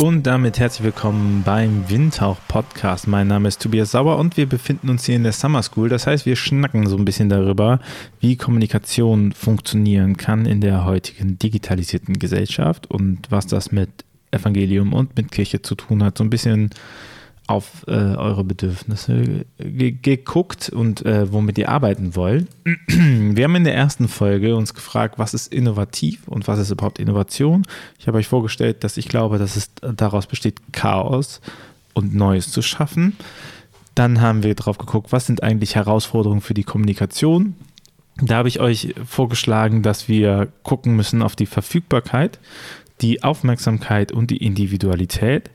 Und damit herzlich willkommen beim Windhauch Podcast. Mein Name ist Tobias Sauer und wir befinden uns hier in der Summer School. Das heißt, wir schnacken so ein bisschen darüber, wie Kommunikation funktionieren kann in der heutigen digitalisierten Gesellschaft und was das mit Evangelium und mit Kirche zu tun hat. So ein bisschen auf äh, eure Bedürfnisse ge geguckt und äh, womit ihr arbeiten wollt. Wir haben in der ersten Folge uns gefragt, was ist innovativ und was ist überhaupt Innovation. Ich habe euch vorgestellt, dass ich glaube, dass es daraus besteht, Chaos und Neues zu schaffen. Dann haben wir drauf geguckt, was sind eigentlich Herausforderungen für die Kommunikation. Da habe ich euch vorgeschlagen, dass wir gucken müssen auf die Verfügbarkeit, die Aufmerksamkeit und die Individualität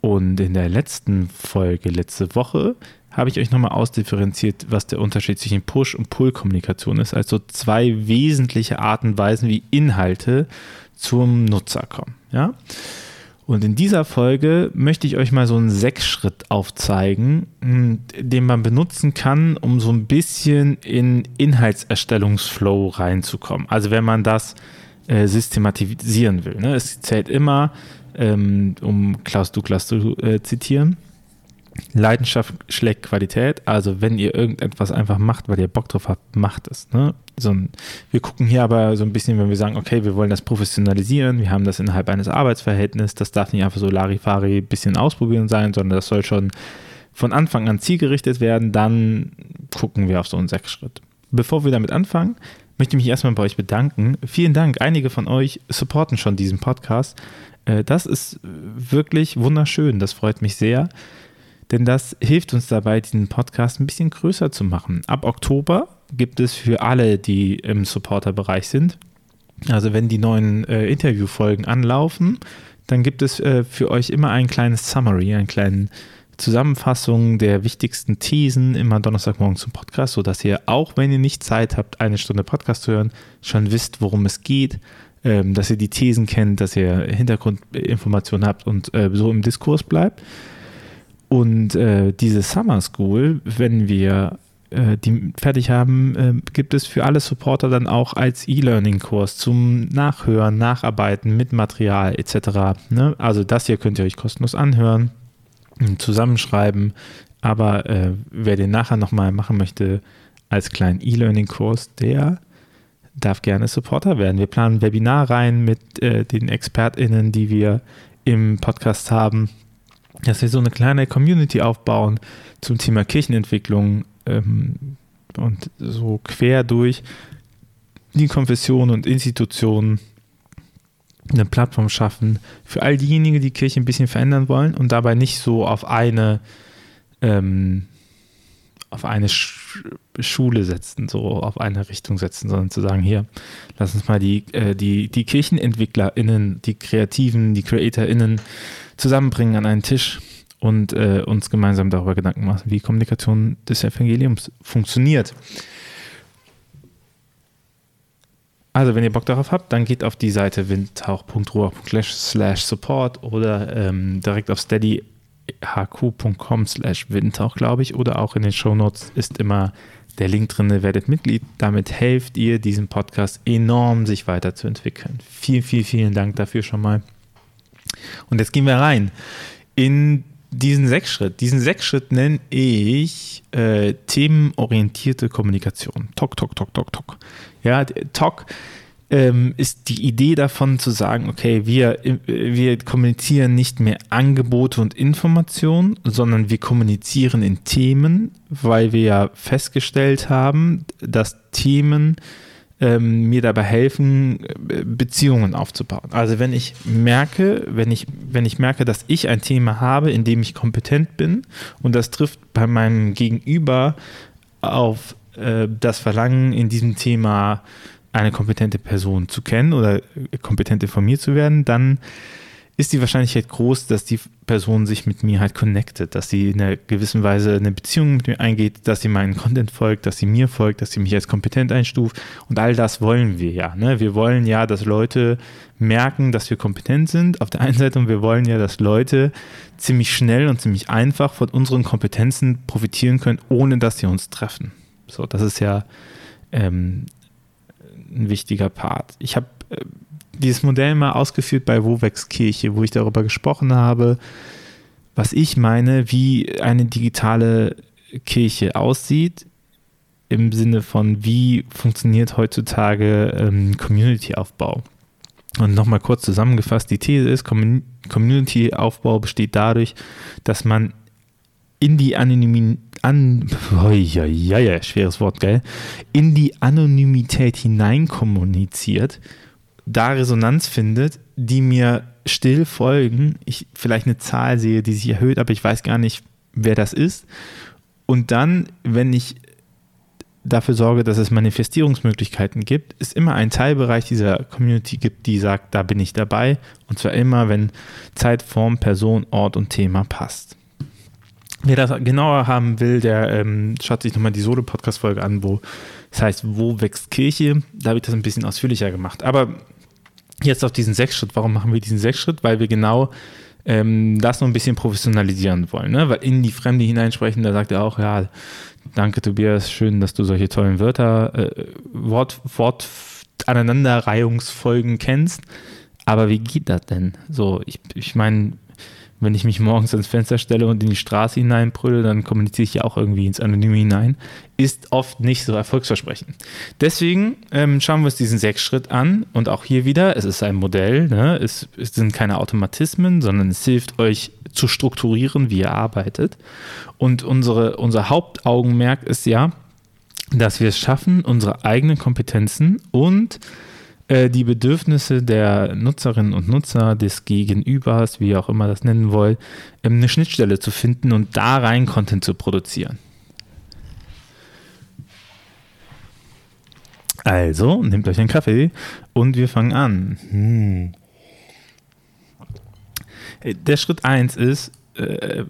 und in der letzten Folge, letzte Woche, habe ich euch nochmal ausdifferenziert, was der Unterschied zwischen Push- und Pull-Kommunikation ist. Also zwei wesentliche Arten und Weisen, wie Inhalte zum Nutzer kommen. Ja? Und in dieser Folge möchte ich euch mal so einen Sechs-Schritt aufzeigen, hm, den man benutzen kann, um so ein bisschen in Inhaltserstellungsflow reinzukommen. Also wenn man das äh, systematisieren will. Ne? Es zählt immer ähm, um Klaus Douglas zu äh, zitieren. Leidenschaft schlägt Qualität. Also wenn ihr irgendetwas einfach macht, weil ihr Bock drauf habt, macht es. Ne? So ein, wir gucken hier aber so ein bisschen, wenn wir sagen, okay, wir wollen das professionalisieren, wir haben das innerhalb eines Arbeitsverhältnisses, das darf nicht einfach so Larifari ein bisschen ausprobieren sein, sondern das soll schon von Anfang an zielgerichtet werden, dann gucken wir auf so einen Sechsschritt. Bevor wir damit anfangen, möchte ich mich erstmal bei euch bedanken. Vielen Dank. Einige von euch supporten schon diesen Podcast. Äh, das ist wirklich wunderschön. Das freut mich sehr. Denn das hilft uns dabei, diesen Podcast ein bisschen größer zu machen. Ab Oktober gibt es für alle, die im Supporter-Bereich sind, also wenn die neuen äh, Interviewfolgen anlaufen, dann gibt es äh, für euch immer ein kleines Summary, eine kleine Zusammenfassung der wichtigsten Thesen immer Donnerstagmorgen zum Podcast, sodass ihr auch, wenn ihr nicht Zeit habt, eine Stunde Podcast zu hören, schon wisst, worum es geht ähm, dass ihr die Thesen kennt, dass ihr Hintergrundinformationen habt und äh, so im Diskurs bleibt. Und äh, diese Summer School, wenn wir äh, die fertig haben, äh, gibt es für alle Supporter dann auch als E-Learning-Kurs zum Nachhören, Nacharbeiten mit Material etc. Ne? Also das hier könnt ihr euch kostenlos anhören, zusammenschreiben. Aber äh, wer den nachher nochmal machen möchte als kleinen E-Learning-Kurs, der darf gerne Supporter werden. Wir planen Webinar rein mit äh, den ExpertInnen, die wir im Podcast haben, dass wir so eine kleine Community aufbauen zum Thema Kirchenentwicklung ähm, und so quer durch die Konfessionen und Institutionen eine Plattform schaffen für all diejenigen, die Kirche ein bisschen verändern wollen und dabei nicht so auf eine ähm, auf eine Sch Schule setzen, so auf eine Richtung setzen, sondern zu sagen, hier, lass uns mal die, äh, die, die KirchenentwicklerInnen, die Kreativen, die CreatorInnen zusammenbringen an einen Tisch und äh, uns gemeinsam darüber Gedanken machen, wie Kommunikation des Evangeliums funktioniert. Also, wenn ihr Bock darauf habt, dann geht auf die Seite windtauch.ruach.slash support oder ähm, direkt auf Steady hq.com slash windtauch, glaube ich, oder auch in den Shownotes ist immer der Link drin, werdet Mitglied. Damit helft ihr diesem Podcast enorm, sich weiterzuentwickeln. Vielen, vielen, vielen Dank dafür schon mal. Und jetzt gehen wir rein in diesen Sechsschritt. Diesen Sechsschritt nenne ich äh, themenorientierte Kommunikation. Tok, tok, tok, tok, tok. Ja, Tok ähm, ist die Idee davon zu sagen, okay, wir, wir kommunizieren nicht mehr Angebote und Informationen, sondern wir kommunizieren in Themen, weil wir ja festgestellt haben, dass Themen ähm, mir dabei helfen, Beziehungen aufzubauen. Also wenn ich merke, wenn ich, wenn ich merke, dass ich ein Thema habe, in dem ich kompetent bin und das trifft bei meinem Gegenüber auf äh, das Verlangen in diesem Thema eine kompetente Person zu kennen oder kompetent informiert zu werden, dann ist die Wahrscheinlichkeit groß, dass die Person sich mit mir halt connectet, dass sie in einer gewissen Weise eine Beziehung mit mir eingeht, dass sie meinen Content folgt, dass sie mir folgt, dass sie mich als kompetent einstuft und all das wollen wir ja. Ne? Wir wollen ja, dass Leute merken, dass wir kompetent sind auf der einen Seite und wir wollen ja, dass Leute ziemlich schnell und ziemlich einfach von unseren Kompetenzen profitieren können, ohne dass sie uns treffen. So, das ist ja ähm, ein wichtiger Part. Ich habe äh, dieses Modell mal ausgeführt bei Wowex Kirche, wo ich darüber gesprochen habe, was ich meine, wie eine digitale Kirche aussieht, im Sinne von, wie funktioniert heutzutage ähm, Community-Aufbau. Und nochmal kurz zusammengefasst, die These ist, Community-Aufbau besteht dadurch, dass man in die Anonymität, an, oh, ja, ja, ja, schweres Wort, gell, in die Anonymität hineinkommuniziert, da Resonanz findet, die mir still folgen, ich vielleicht eine Zahl sehe, die sich erhöht, aber ich weiß gar nicht, wer das ist. Und dann, wenn ich dafür sorge, dass es Manifestierungsmöglichkeiten gibt, es immer einen Teilbereich dieser Community gibt, die sagt, da bin ich dabei. Und zwar immer, wenn Zeit, Form, Person, Ort und Thema passt. Wer das genauer haben will, der ähm, schaut sich nochmal die Solo-Podcast-Folge an, wo das heißt, wo wächst Kirche? Da habe ich das ein bisschen ausführlicher gemacht. Aber jetzt auf diesen Sechs-Schritt. Warum machen wir diesen Sechs-Schritt? Weil wir genau ähm, das noch ein bisschen professionalisieren wollen. Ne? Weil in die Fremde hineinsprechen, da sagt er auch, ja, danke Tobias, schön, dass du solche tollen Wörter, äh, Wort, Wort, Aneinanderreihungsfolgen kennst. Aber wie geht das denn? So, ich, ich meine, wenn ich mich morgens ans Fenster stelle und in die Straße hineinbrülle, dann kommuniziere ich ja auch irgendwie ins Anonyme hinein. Ist oft nicht so erfolgsversprechend. Deswegen ähm, schauen wir uns diesen Sechs-Schritt an und auch hier wieder, es ist ein Modell, ne? es, es sind keine Automatismen, sondern es hilft euch zu strukturieren, wie ihr arbeitet. Und unsere, unser Hauptaugenmerk ist ja, dass wir es schaffen, unsere eigenen Kompetenzen und die Bedürfnisse der Nutzerinnen und Nutzer, des Gegenübers, wie ihr auch immer das nennen wollt, ähm, eine Schnittstelle zu finden und da rein Content zu produzieren. Also, nehmt euch einen Kaffee und wir fangen an. Hm. Äh, der Schritt 1 ist äh,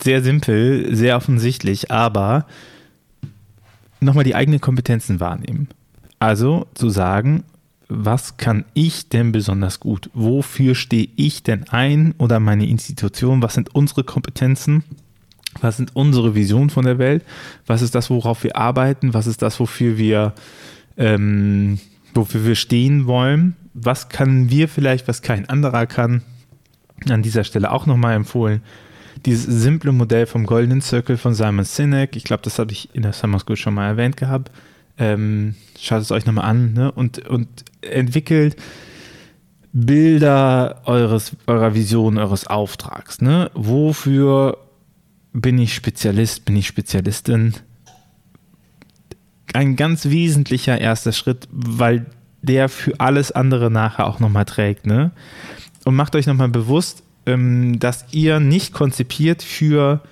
sehr simpel, sehr offensichtlich, aber nochmal die eigenen Kompetenzen wahrnehmen. Also zu sagen, was kann ich denn besonders gut? Wofür stehe ich denn ein oder meine Institution? Was sind unsere Kompetenzen? Was sind unsere Visionen von der Welt? Was ist das, worauf wir arbeiten? Was ist das, wofür wir, ähm, wofür wir stehen wollen? Was können wir vielleicht, was kein anderer kann? An dieser Stelle auch nochmal empfohlen. Dieses simple Modell vom Golden Circle von Simon Sinek, ich glaube, das habe ich in der Summer School schon mal erwähnt gehabt. Ähm, schaut es euch nochmal an ne? und, und entwickelt Bilder eures, eurer Vision, eures Auftrags. Ne? Wofür bin ich Spezialist, bin ich Spezialistin? Ein ganz wesentlicher erster Schritt, weil der für alles andere nachher auch nochmal trägt. Ne? Und macht euch nochmal bewusst, ähm, dass ihr nicht konzipiert für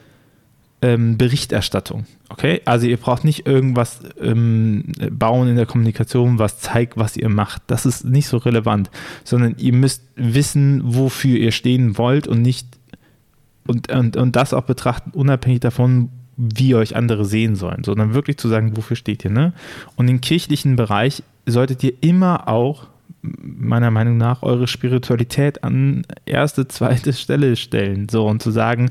ähm, Berichterstattung. Okay, also ihr braucht nicht irgendwas ähm, bauen in der Kommunikation, was zeigt, was ihr macht. Das ist nicht so relevant, sondern ihr müsst wissen, wofür ihr stehen wollt und nicht und, und, und das auch betrachten, unabhängig davon, wie euch andere sehen sollen, sondern wirklich zu sagen, wofür steht ihr. Ne? Und im kirchlichen Bereich solltet ihr immer auch meiner Meinung nach eure Spiritualität an erste, zweite Stelle stellen. So und zu sagen,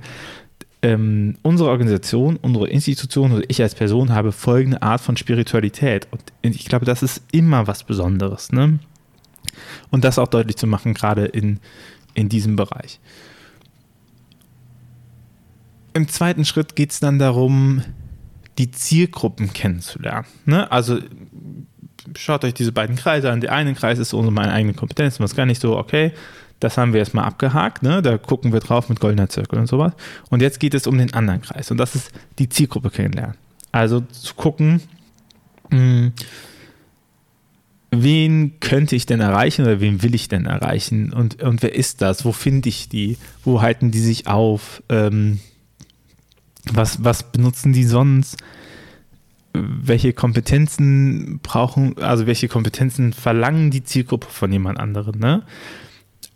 ähm, unsere Organisation, unsere Institution oder ich als Person habe folgende Art von Spiritualität. Und ich glaube, das ist immer was Besonderes. Ne? Und das auch deutlich zu machen, gerade in, in diesem Bereich. Im zweiten Schritt geht es dann darum, die Zielgruppen kennenzulernen. Ne? Also schaut euch diese beiden Kreise an. Der eine Kreis ist unsere meine eigene Kompetenz, was gar nicht so, okay, das haben wir erstmal abgehakt, ne? da gucken wir drauf mit goldener Zirkel und sowas. Und jetzt geht es um den anderen Kreis und das ist die Zielgruppe kennenlernen. Also zu gucken, mh, hm, wen könnte ich denn erreichen oder wen will ich denn erreichen und, und wer ist das? Wo finde ich die? Wo halten die sich auf? Ähm, was, was benutzen die sonst? welche Kompetenzen brauchen, also welche Kompetenzen verlangen die Zielgruppe von jemand anderem, ne?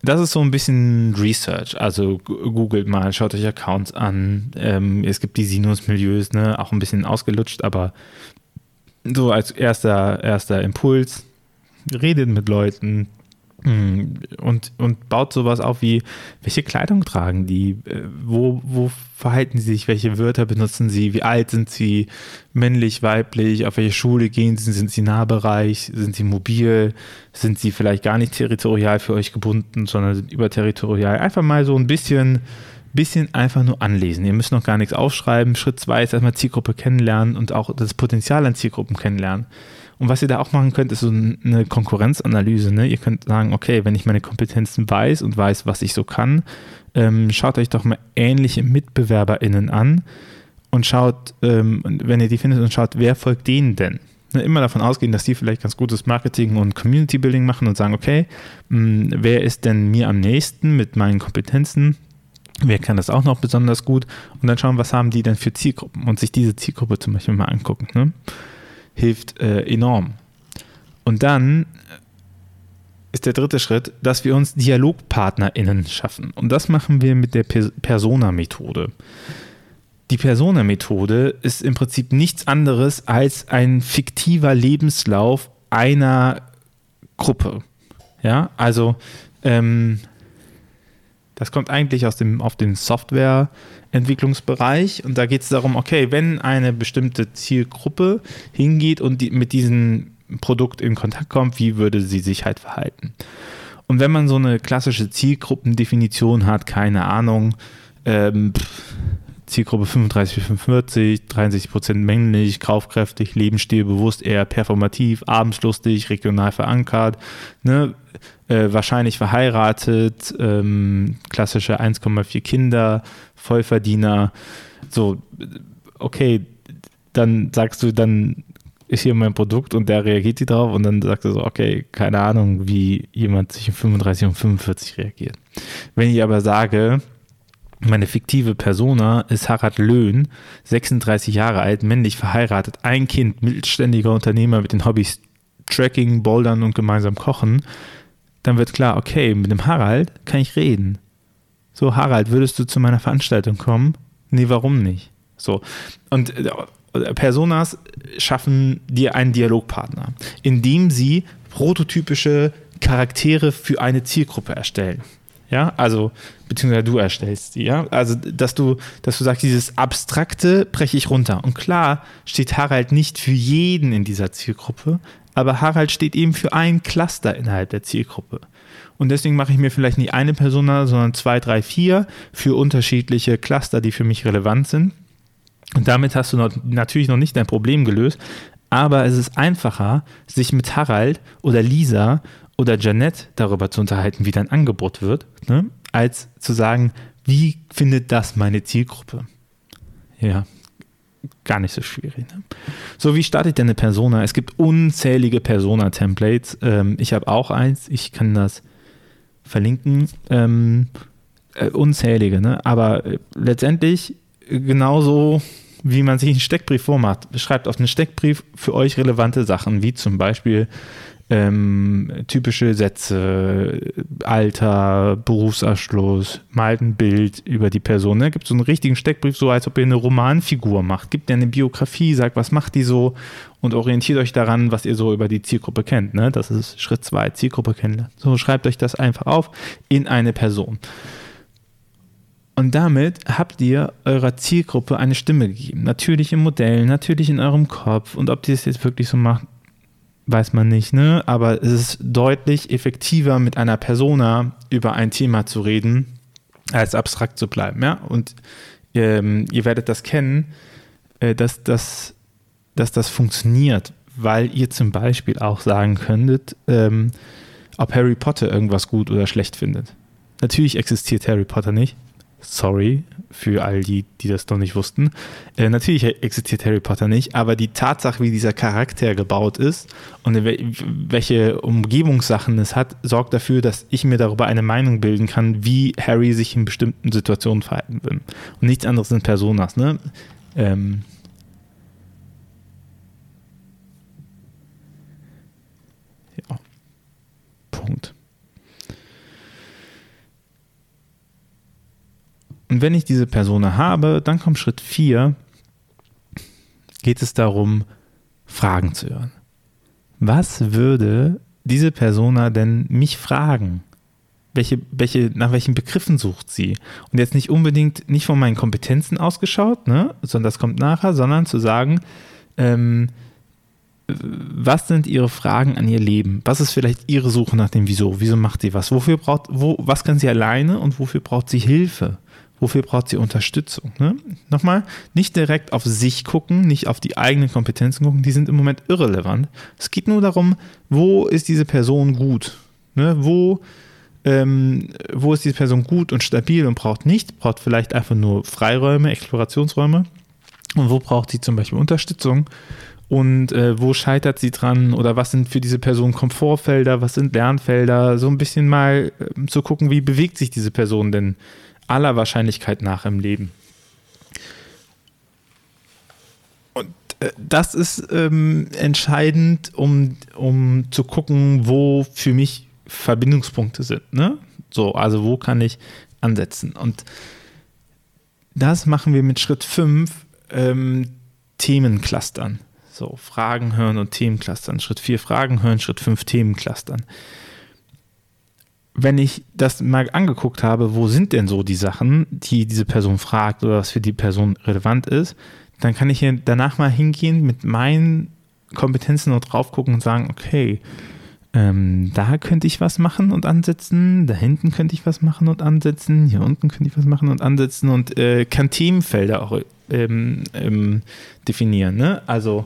Das ist so ein bisschen Research. Also googelt mal, schaut euch Accounts an. Ähm, es gibt die Sinus-Milieus, ne, auch ein bisschen ausgelutscht, aber so als erster, erster Impuls, redet mit Leuten, und, und baut sowas auf wie, welche Kleidung tragen die, äh, wo, wo verhalten sie sich, welche Wörter benutzen sie, wie alt sind sie, männlich, weiblich, auf welche Schule gehen sie, sind sie Nahbereich, sind sie mobil, sind sie vielleicht gar nicht territorial für euch gebunden, sondern sind überterritorial. Einfach mal so ein bisschen, bisschen einfach nur anlesen. Ihr müsst noch gar nichts aufschreiben. Schritt zwei ist erstmal Zielgruppe kennenlernen und auch das Potenzial an Zielgruppen kennenlernen. Und was ihr da auch machen könnt, ist so eine Konkurrenzanalyse. Ne? Ihr könnt sagen, okay, wenn ich meine Kompetenzen weiß und weiß, was ich so kann, ähm, schaut euch doch mal ähnliche MitbewerberInnen an und schaut, ähm, wenn ihr die findet und schaut, wer folgt denen denn? Ne, immer davon ausgehen, dass die vielleicht ganz gutes Marketing und Community Building machen und sagen, okay, mh, hm, wer ist denn mir am nächsten mit meinen Kompetenzen? Wer kann das auch noch besonders gut? Und dann schauen, was haben die denn für Zielgruppen und sich diese Zielgruppe zum Beispiel mal angucken. Ne? Hilft äh, enorm. Und dann ist der dritte Schritt, dass wir uns DialogpartnerInnen schaffen. Und das machen wir mit der Persona-Methode. Die Persona-Methode ist im Prinzip nichts anderes als ein fiktiver Lebenslauf einer Gruppe. Ja, also ähm, das kommt eigentlich aus dem, auf den Softwareentwicklungsbereich und da geht es darum, okay, wenn eine bestimmte Zielgruppe hingeht und die, mit diesem Produkt in Kontakt kommt, wie würde sie sich halt verhalten? Und wenn man so eine klassische Zielgruppendefinition hat, keine Ahnung, ähm, Zielgruppe 35 bis 45, 63 Prozent männlich, kaufkräftig, lebensstilbewusst, eher performativ, abendslustig, regional verankert, ne? äh, wahrscheinlich verheiratet, ähm, klassische 1,4 Kinder, Vollverdiener. So, okay, dann sagst du, dann ist hier mein Produkt und der reagiert die drauf und dann sagt er so, okay, keine Ahnung, wie jemand sich in 35 und 45 reagiert. Wenn ich aber sage, meine fiktive Persona ist Harald Löhn, 36 Jahre alt, männlich verheiratet, ein Kind, mittelständiger Unternehmer mit den Hobbys Tracking, Bouldern und gemeinsam kochen. Dann wird klar, okay, mit dem Harald kann ich reden. So, Harald, würdest du zu meiner Veranstaltung kommen? Nee, warum nicht? So. Und äh, Personas schaffen dir einen Dialogpartner, indem sie prototypische Charaktere für eine Zielgruppe erstellen. Ja, also, beziehungsweise du erstellst die, ja. Also, dass du, dass du sagst, dieses Abstrakte breche ich runter. Und klar steht Harald nicht für jeden in dieser Zielgruppe, aber Harald steht eben für ein Cluster innerhalb der Zielgruppe. Und deswegen mache ich mir vielleicht nicht eine Persona, sondern zwei, drei, vier für unterschiedliche Cluster, die für mich relevant sind. Und damit hast du noch, natürlich noch nicht dein Problem gelöst, aber es ist einfacher, sich mit Harald oder Lisa oder Janette darüber zu unterhalten, wie dein Angebot wird, ne? als zu sagen, wie findet das meine Zielgruppe? Ja, gar nicht so schwierig. Ne? So, wie startet denn eine Persona? Es gibt unzählige Persona-Templates. Ähm, ich habe auch eins, ich kann das verlinken. Ähm, äh, unzählige, ne? aber äh, letztendlich genauso wie man sich einen Steckbrief vormacht. Schreibt auf einen Steckbrief für euch relevante Sachen, wie zum Beispiel ähm, typische Sätze, Alter, Berufsabschluss, malt ein Bild über die Person. Ne? Gibt so einen richtigen Steckbrief, so als ob ihr eine Romanfigur macht. Gibt ihr eine Biografie, sagt, was macht die so und orientiert euch daran, was ihr so über die Zielgruppe kennt. Ne? Das ist Schritt zwei, Zielgruppe kennenlernen. So schreibt euch das einfach auf in eine Person. Und damit habt ihr eurer Zielgruppe eine Stimme gegeben. Natürlich im Modell, natürlich in eurem Kopf. Und ob die es jetzt wirklich so macht, weiß man nicht, ne? Aber es ist deutlich effektiver, mit einer Persona über ein Thema zu reden, als abstrakt zu bleiben, ja? Und ähm, ihr werdet das kennen, äh, dass, dass, dass das funktioniert, weil ihr zum Beispiel auch sagen könntet, ähm, ob Harry Potter irgendwas gut oder schlecht findet. Natürlich existiert Harry Potter nicht, Sorry für all die, die das noch nicht wussten. Äh, natürlich existiert Harry Potter nicht, aber die Tatsache, wie dieser Charakter gebaut ist und welche Umgebungssachen es hat, sorgt dafür, dass ich mir darüber eine Meinung bilden kann, wie Harry sich in bestimmten Situationen verhalten will. Und nichts anderes sind Personas. Ne? Ähm. Punkt. Und wenn ich diese Person habe, dann kommt Schritt 4, geht es darum, Fragen zu hören. Was würde diese Persona denn mich fragen? Welche, welche, nach welchen Begriffen sucht sie? Und jetzt nicht unbedingt nicht von meinen Kompetenzen ausgeschaut, ne, sondern das kommt nachher, sondern zu sagen, ähm, was sind ihre Fragen an ihr Leben? Was ist vielleicht ihre Suche nach dem Wieso? Wieso macht sie was? Wofür braucht, wo, was kann sie alleine und wofür braucht sie Hilfe? Wofür braucht sie Unterstützung? Ne? Nochmal, nicht direkt auf sich gucken, nicht auf die eigenen Kompetenzen gucken, die sind im Moment irrelevant. Es geht nur darum, wo ist diese Person gut? Ne? Wo, ähm, wo ist diese Person gut und stabil und braucht nicht, braucht vielleicht einfach nur Freiräume, Explorationsräume. Und wo braucht sie zum Beispiel Unterstützung? Und äh, wo scheitert sie dran? Oder was sind für diese Person Komfortfelder? Was sind Lernfelder? So ein bisschen mal äh, zu gucken, wie bewegt sich diese Person denn aller Wahrscheinlichkeit nach im Leben. Und äh, das ist ähm, entscheidend, um, um zu gucken, wo für mich Verbindungspunkte sind. Ne? So, also wo kann ich ansetzen? Und das machen wir mit Schritt 5 ähm, Themenclustern. So, Fragen hören und Themenclustern. Schritt 4 Fragen hören, Schritt 5 Themenclustern wenn ich das mal angeguckt habe, wo sind denn so die Sachen, die diese Person fragt oder was für die Person relevant ist, dann kann ich hier danach mal hingehen mit meinen Kompetenzen und drauf gucken und sagen, okay, ähm, da könnte ich was machen und ansetzen, da hinten könnte ich was machen und ansetzen, hier unten könnte ich was machen und ansetzen und äh, kann Themenfelder auch ähm, ähm, definieren. Ne? Also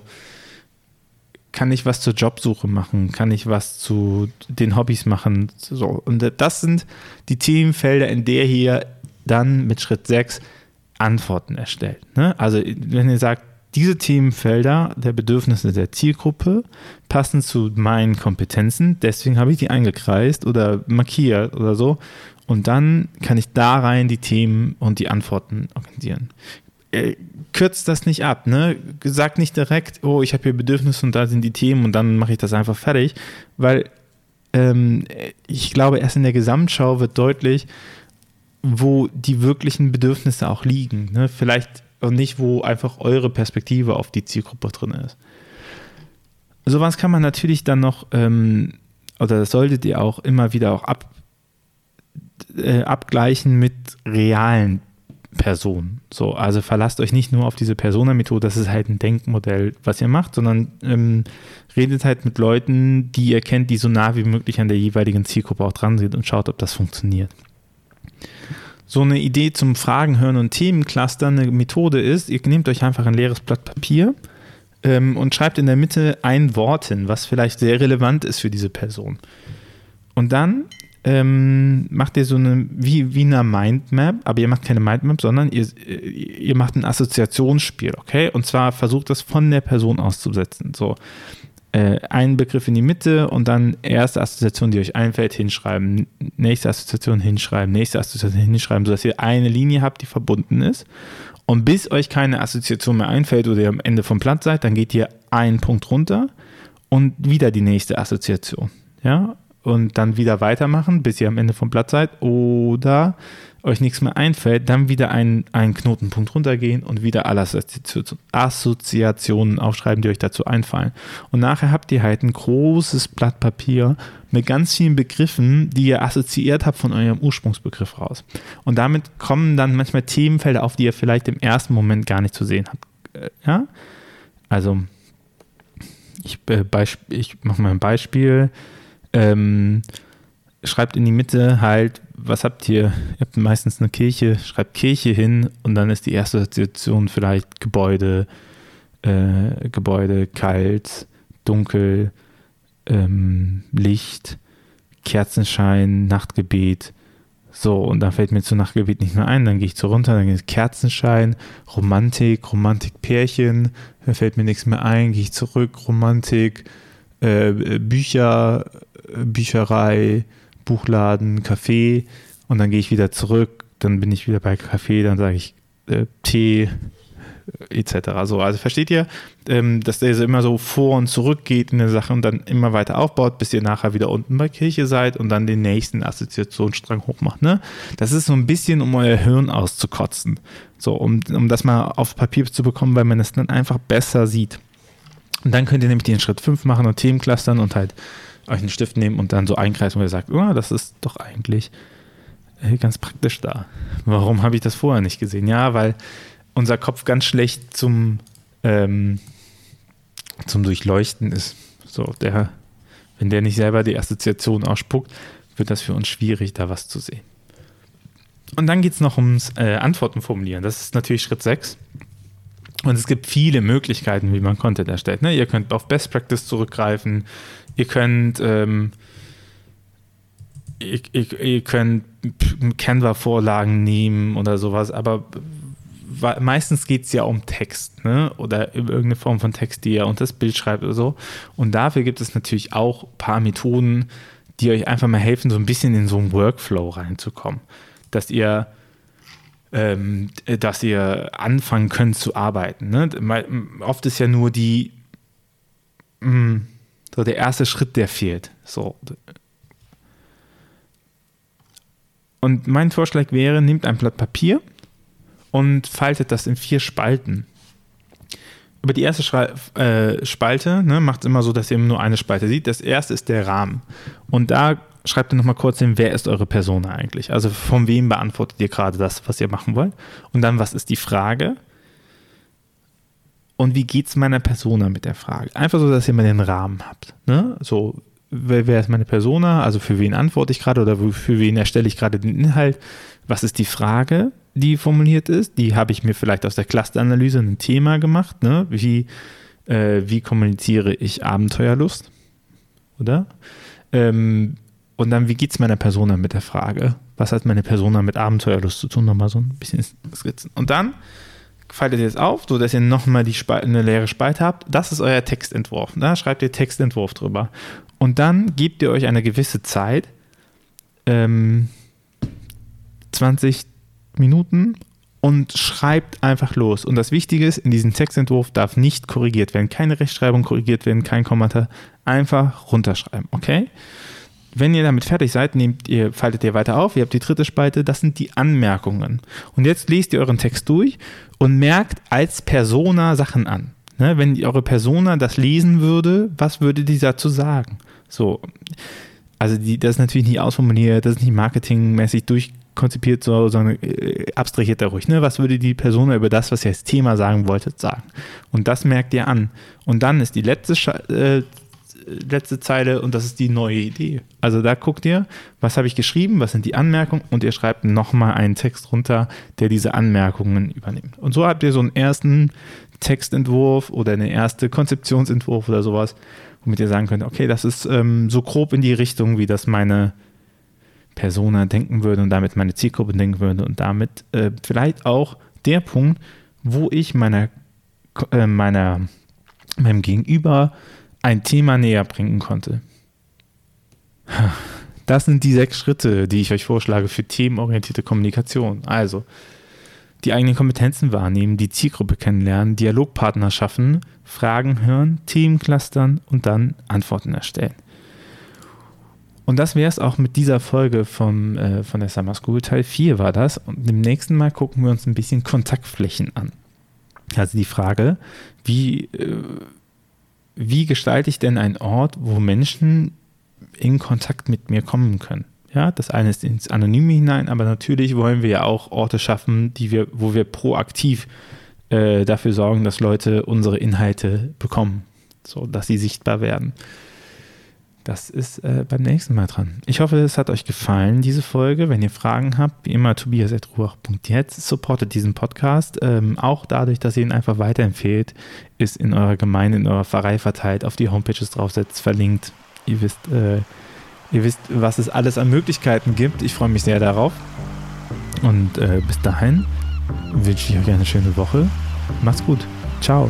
kann ich was zur Jobsuche machen? Kann ich was zu den Hobbys machen? So. Und das sind die Themenfelder, in der hier dann mit Schritt 6 Antworten erstellt. Ne? Also, wenn ihr sagt, diese Themenfelder der Bedürfnisse der Zielgruppe passen zu meinen Kompetenzen, deswegen habe ich die eingekreist oder markiert oder so. Und dann kann ich da rein die Themen und die Antworten organisieren. Äh, kürzt das nicht ab, ne? Sag nicht direkt, oh, ich habe hier Bedürfnisse und da sind die Themen und dann mache ich das einfach fertig, weil ähm, ich glaube, erst in der Gesamtschau wird deutlich, wo die wirklichen Bedürfnisse auch liegen. Ne? Vielleicht und nicht, wo einfach eure Perspektive auf die Zielgruppe drin ist. Sowas kann man natürlich dann noch, ähm, oder das solltet ihr auch immer wieder auch ab, äh, abgleichen mit realen Person. So, also verlasst euch nicht nur auf diese Persona-Methode, das ist halt ein Denkmodell, was ihr macht, sondern ähm, redet halt mit Leuten, die ihr kennt, die so nah wie möglich an der jeweiligen Zielgruppe auch dran sind und schaut, ob das funktioniert. So eine Idee zum Fragen, Hören und Themencluster, eine Methode ist, ihr nehmt euch einfach ein leeres Blatt Papier ähm, und schreibt in der Mitte ein Wort hin, was vielleicht sehr relevant ist für diese Person. Und dann ähm, macht ihr so eine, wie, wie eine Mindmap, aber ihr macht keine Mindmap, sondern ihr, ihr macht ein Assoziationsspiel, okay? Und zwar versucht das von der Person auszusetzen. So, äh, einen Begriff in die Mitte und dann erste Assoziation, die euch einfällt, hinschreiben, nächste Assoziation hinschreiben, nächste Assoziation hinschreiben, sodass ihr eine Linie habt, die verbunden ist. Und bis euch keine Assoziation mehr einfällt oder ihr am Ende vom Platz seid, dann geht ihr einen Punkt runter und wieder die nächste Assoziation. Ja, und dann wieder weitermachen, bis ihr am Ende vom Blatt seid oder euch nichts mehr einfällt, dann wieder einen, einen Knotenpunkt runtergehen und wieder alle Assoziationen aufschreiben, die euch dazu einfallen. Und nachher habt ihr halt ein großes Blatt Papier mit ganz vielen Begriffen, die ihr assoziiert habt von eurem Ursprungsbegriff raus. Und damit kommen dann manchmal Themenfelder auf, die ihr vielleicht im ersten Moment gar nicht zu sehen habt. Äh, ja? Also, ich, äh, ich mache mal ein Beispiel ähm, schreibt in die Mitte halt, was habt ihr? Ihr habt meistens eine Kirche, schreibt Kirche hin und dann ist die erste Situation vielleicht Gebäude, äh, Gebäude, kalt, dunkel, ähm, Licht, Kerzenschein, Nachtgebet. So, und dann fällt mir zu Nachtgebet nicht mehr ein, dann gehe ich zu runter, dann geht Kerzenschein, Romantik, Romantik-Pärchen, dann fällt mir nichts mehr ein, gehe ich zurück, Romantik, äh, Bücher, Bücherei, Buchladen, Café und dann gehe ich wieder zurück, dann bin ich wieder bei Café, dann sage ich äh, Tee etc. So, also versteht ihr, ähm, dass der immer so vor und zurück geht in der Sache und dann immer weiter aufbaut, bis ihr nachher wieder unten bei Kirche seid und dann den nächsten Assoziationsstrang hochmacht. Ne? Das ist so ein bisschen, um euer Hirn auszukotzen. So, um, um das mal auf Papier zu bekommen, weil man es dann einfach besser sieht. Und dann könnt ihr nämlich den Schritt 5 machen und Themenclustern und halt euch einen Stift nehmen und dann so einkreisen, wo ihr sagt, oh, das ist doch eigentlich äh, ganz praktisch da. Warum habe ich das vorher nicht gesehen? Ja, weil unser Kopf ganz schlecht zum, ähm, zum Durchleuchten ist. So, der, wenn der nicht selber die Assoziation ausspuckt, wird das für uns schwierig, da was zu sehen. Und dann geht es noch ums äh, Antworten formulieren. Das ist natürlich Schritt 6. Und es gibt viele Möglichkeiten, wie man Content erstellt. Ne? Ihr könnt auf Best Practice zurückgreifen. Ihr könnt, ähm, ihr, ihr, ihr, könnt Canva-Vorlagen nehmen oder sowas. Aber meistens geht es ja um Text ne? oder irgendeine Form von Text, die ihr unter das Bild schreibt oder so. Und dafür gibt es natürlich auch ein paar Methoden, die euch einfach mal helfen, so ein bisschen in so einen Workflow reinzukommen dass ihr ähm, dass ihr anfangen könnt zu arbeiten. Ne? Oft ist ja nur die mh, hm, so der erste Schritt, der fehlt. So. Und mein Vorschlag wäre, nehmt ein Blatt Papier und faltet das in vier Spalten. Über die erste Schra äh, Spalte ne, macht es immer so, dass ihr nur eine Spalte sieht. Das erste ist der Rahmen. Und da schreibt ihr nochmal kurz hin, wer ist eure Persona eigentlich? Also von wem beantwortet ihr gerade das, was ihr machen wollt? Und dann, was ist die Frage? Und wie geht es meiner Persona mit der Frage? Einfach so, dass ihr mal den Rahmen habt. Ne? So, wer, wer ist meine Persona? Also für wen antworte ich gerade oder für wen erstelle ich gerade den Inhalt? Was ist die Frage, die formuliert ist? Die habe ich mir vielleicht aus der Clusteranalyse ein Thema gemacht. Ne? Wie, äh, wie kommuniziere ich Abenteuerlust? Oder? Ähm, und dann, wie geht es meiner Persona mit der Frage? Was hat meine Persona mit Abenteuerlust zu tun? Nochmal so ein bisschen skizzen. Und dann faltet es auf, sodass ihr nochmal eine leere Spalte habt. Das ist euer Textentwurf. Da schreibt ihr Textentwurf drüber. Und dann gebt ihr euch eine gewisse Zeit, ähm, 20 Minuten, und schreibt einfach los. Und das Wichtige ist, in diesem Textentwurf darf nicht korrigiert werden. Keine Rechtschreibung korrigiert werden, kein Kommentar. Einfach runterschreiben, okay? Wenn ihr damit fertig seid, nehmt ihr, faltet ihr weiter auf, ihr habt die dritte Spalte, das sind die Anmerkungen. Und jetzt lest ihr euren Text durch und merkt als Persona Sachen an. Ne, wenn eure Persona das lesen würde, was würde die dazu sagen? So, also die, das ist natürlich nicht ausformuliert, das ist nicht marketingmäßig durchkonzipiert, so, sondern äh, abstrahiert da ruhig. Ne? Was würde die Persona über das, was ihr als Thema sagen wolltet, sagen? Und das merkt ihr an. Und dann ist die letzte äh, letzte Zeile und das ist die neue Idee. Also da guckt ihr, was habe ich geschrieben, was sind die Anmerkungen und ihr schreibt nochmal einen Text runter, der diese Anmerkungen übernimmt. Und so habt ihr so einen ersten Textentwurf oder einen ersten Konzeptionsentwurf oder sowas, womit ihr sagen könnt, okay, das ist ähm, so grob in die Richtung, wie das meine Persona denken würde und damit meine Zielgruppe denken würde und damit äh, vielleicht auch der Punkt, wo ich meiner, äh, meiner meinem Gegenüber ein Thema näher bringen konnte. Das sind die sechs Schritte, die ich euch vorschlage für themenorientierte Kommunikation. Also, die eigenen Kompetenzen wahrnehmen, die Zielgruppe kennenlernen, Dialogpartner schaffen, Fragen hören, Themen clustern und dann Antworten erstellen. Und das wäre es auch mit dieser Folge vom, äh, von der Summer School. Teil 4 war das. Und im nächsten Mal gucken wir uns ein bisschen Kontaktflächen an. Also die Frage, wie, äh, wie gestalte ich denn einen Ort, wo Menschen in Kontakt mit mir kommen können? Ja, das eine ist ins Anonyme hinein, aber natürlich wollen wir ja auch Orte schaffen, die wir, wo wir proaktiv äh, dafür sorgen, dass Leute unsere Inhalte bekommen, so dass sie sichtbar werden. Das ist äh, beim nächsten Mal dran. Ich hoffe, es hat euch gefallen, diese Folge. Wenn ihr Fragen habt, wie immer tobias.ruach.jetzt, supportet diesen Podcast. Ähm, auch dadurch, dass ihr ihn einfach weiterempfehlt, ist in eurer Gemeinde, in eurer Pfarrei verteilt, auf die Homepages draufsetzt, verlinkt. Ihr wisst, äh, ihr wisst, was es alles an Möglichkeiten gibt. Ich freue mich sehr darauf. Und äh, bis dahin wünsche ich euch eine schöne Woche. Macht's gut. Ciao.